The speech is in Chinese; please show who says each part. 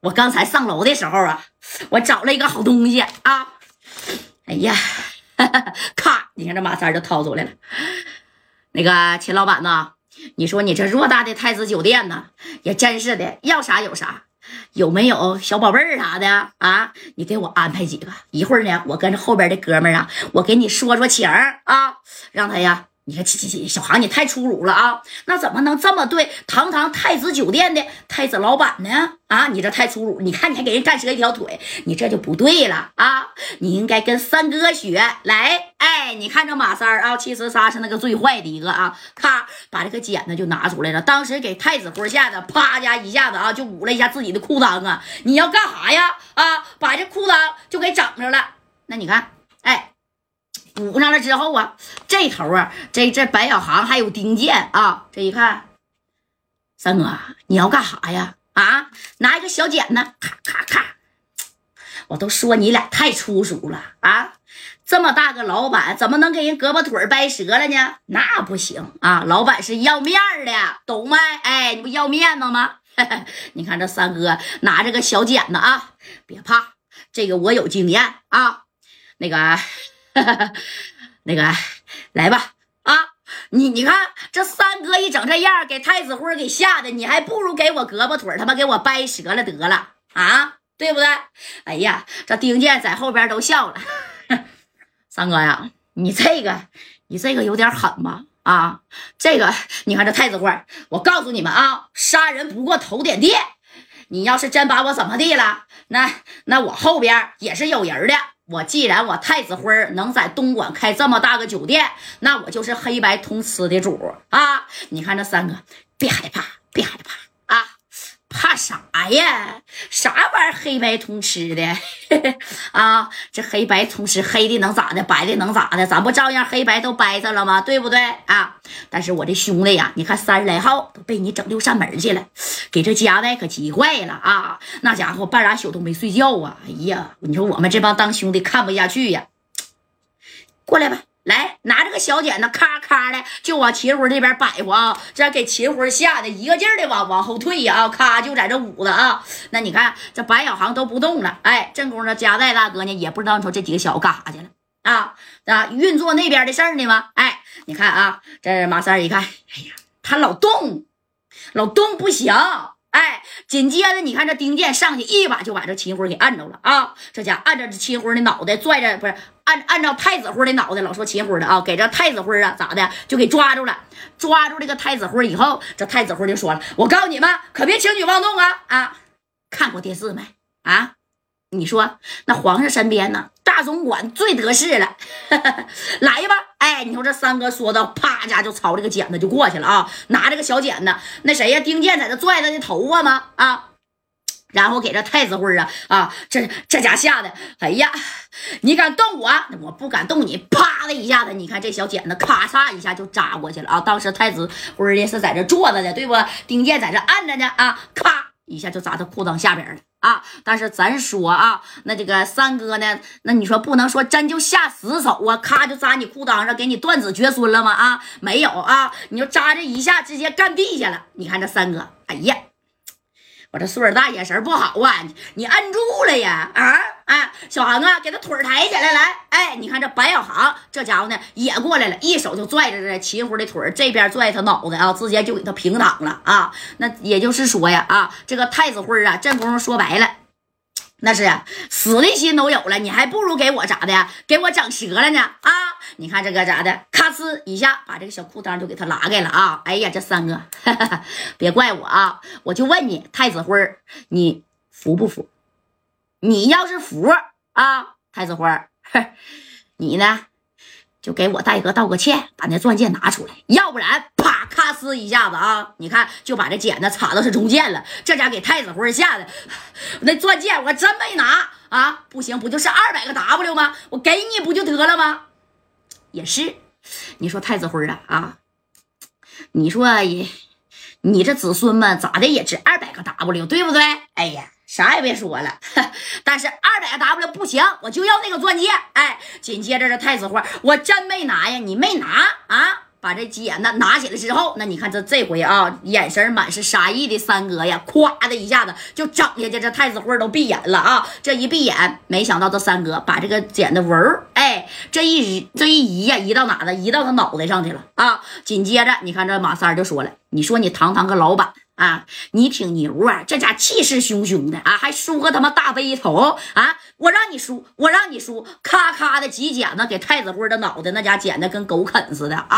Speaker 1: 我刚才上楼的时候啊，我找了一个好东西啊，哎呀，咔，你看这马三就掏出来了。那个秦老板呐，你说你这偌大的太子酒店呢，也真是的，要啥有啥。有没有小宝贝儿啥的啊？你给我安排几个。一会儿呢，我跟着后边的哥们儿啊，我给你说说情啊，让他呀。你看，起起起，小航，你太粗鲁了啊！那怎么能这么对堂堂太子酒店的太子老板呢？啊，你这太粗鲁！你看，你还给人干折一条腿，你这就不对了啊！你应该跟三哥学来。哎，你看这马三儿啊，其实他是那个最坏的一个啊！咔，把这个剪子就拿出来了，当时给太子辉吓得啪家一下子啊，就捂了一下自己的裤裆啊！你要干啥呀？啊，把这裤裆就给整上了。那你看，哎。捂上了之后啊，这头啊，这这白小航还有丁健啊，这一看，三哥，你要干啥呀？啊，拿一个小剪子，咔咔咔，我都说你俩太粗俗了啊！这么大个老板，怎么能给人胳膊腿掰折了呢？那不行啊！老板是要面的，懂没？哎，你不要面子吗？你看这三哥拿着个小剪子啊，别怕，这个我有经验啊，那个。那个，来吧，啊，你你看这三哥一整这样，给太子辉给吓的，你还不如给我胳膊腿他妈给我掰折了得了啊，对不对？哎呀，这丁健在后边都笑了。三哥呀，你这个，你这个有点狠吧？啊，这个，你看这太子辉，我告诉你们啊，杀人不过头点地，你要是真把我怎么地了，那那我后边也是有人的。我既然我太子辉能在东莞开这么大个酒店，那我就是黑白通吃的主啊！你看这三个，别害怕，别害怕啊！怕啥呀？啥玩意儿黑白通吃的 啊？这黑白通吃，黑的能咋的？白的能咋的？咱不照样黑白都掰着了吗？对不对啊？但是我这兄弟呀，你看三十来号都被你整六扇门去了，给这家代可急坏了啊！那家伙半拉宿都没睡觉啊！哎呀，你说我们这帮当兄弟看不下去呀！过来吧。来，拿着个小剪子，咔咔的就往秦辉这边摆活啊！这给秦辉吓得一个劲儿的往往后退呀！啊，咔就在这捂着啊！那你看这白小航都不动了，哎，正宫这加代大哥呢，也不知道你说这几个小子干啥去了啊？啊，运作那边的事儿呢吗？哎，你看啊，这马三一看，哎呀，他老动，老动不行。哎，紧接着你看这丁健上去一把就把这秦辉给按着了啊！这家按着这秦辉的脑袋，拽着不是按按照太子辉的脑袋，老说秦辉的啊，给这太子辉啊咋的就给抓住了。抓住这个太子辉以后，这太子辉就说了：“我告诉你们，可别轻举妄动啊！啊，看过电视没啊？你说那皇上身边呢？”大总管最得势了，来吧！哎，你说这三哥说的，啪家就朝这个剪子就过去了啊，拿着个小剪子，那谁呀？丁健在这拽他的头发吗？啊，然后给这太子辉啊啊，这这家吓得，哎呀，你敢动我？我不敢动你！啪的一下子，你看这小剪子咔嚓一下就扎过去了啊！当时太子辉呢是在这坐着的，对不？丁健在这按着呢啊，咔一下就扎他裤裆下边了。啊！但是咱说啊，那这个三哥呢？那你说不能说真就下死手啊？咔就扎你裤裆上，给你断子绝孙了吗？啊，没有啊！你就扎这一下，直接干地下了。你看这三哥，哎呀！我这岁数大，眼神不好啊！你摁住了呀！啊啊，小航啊，给他腿抬起来，来！哎，你看这白小航这家伙呢，也过来了，一手就拽着这秦辉的腿这边拽他脑袋啊，直接就给他平躺了啊！那也就是说呀，啊，这个太子辉啊，这功夫说白了。那是死的心都有了，你还不如给我咋的？给我整折了呢？啊！你看这个咋的？咔呲一下把这个小裤裆就给他拉开了啊！哎呀，这三哥，别怪我啊！我就问你，太子辉你服不服？你要是服啊，太子辉你呢？就给我戴哥道个歉，把那钻戒拿出来，要不然啪咔呲一下子啊！你看就把这剪子插到是中间了，这家给太子辉吓得，那钻戒我真没拿啊！不行，不就是二百个 W 吗？我给你不就得了吗？也是，你说太子辉啊啊！你说你这子孙们咋的也值二百个 W，对不对？哎呀！啥也别说了，但是二百 W 不行，我就要那个钻戒。哎，紧接着这太子花，我真没拿呀，你没拿啊？把这剪子拿起来之后，那你看这这回啊，眼神满是杀意的三哥呀，咵的一下子就整下去，这太子慧都闭眼了啊！这一闭眼，没想到这三哥把这个剪的纹儿，这一移这一移呀，移到哪了？移到他脑袋上去了啊！紧接着，你看这马三就说了：“你说你堂堂个老板。”啊，你挺牛啊！这家气势汹汹的啊，还梳个他妈大背头啊！我让你梳，我让你梳，咔咔的几剪子给太子辉的脑袋，那家剪的跟狗啃似的啊！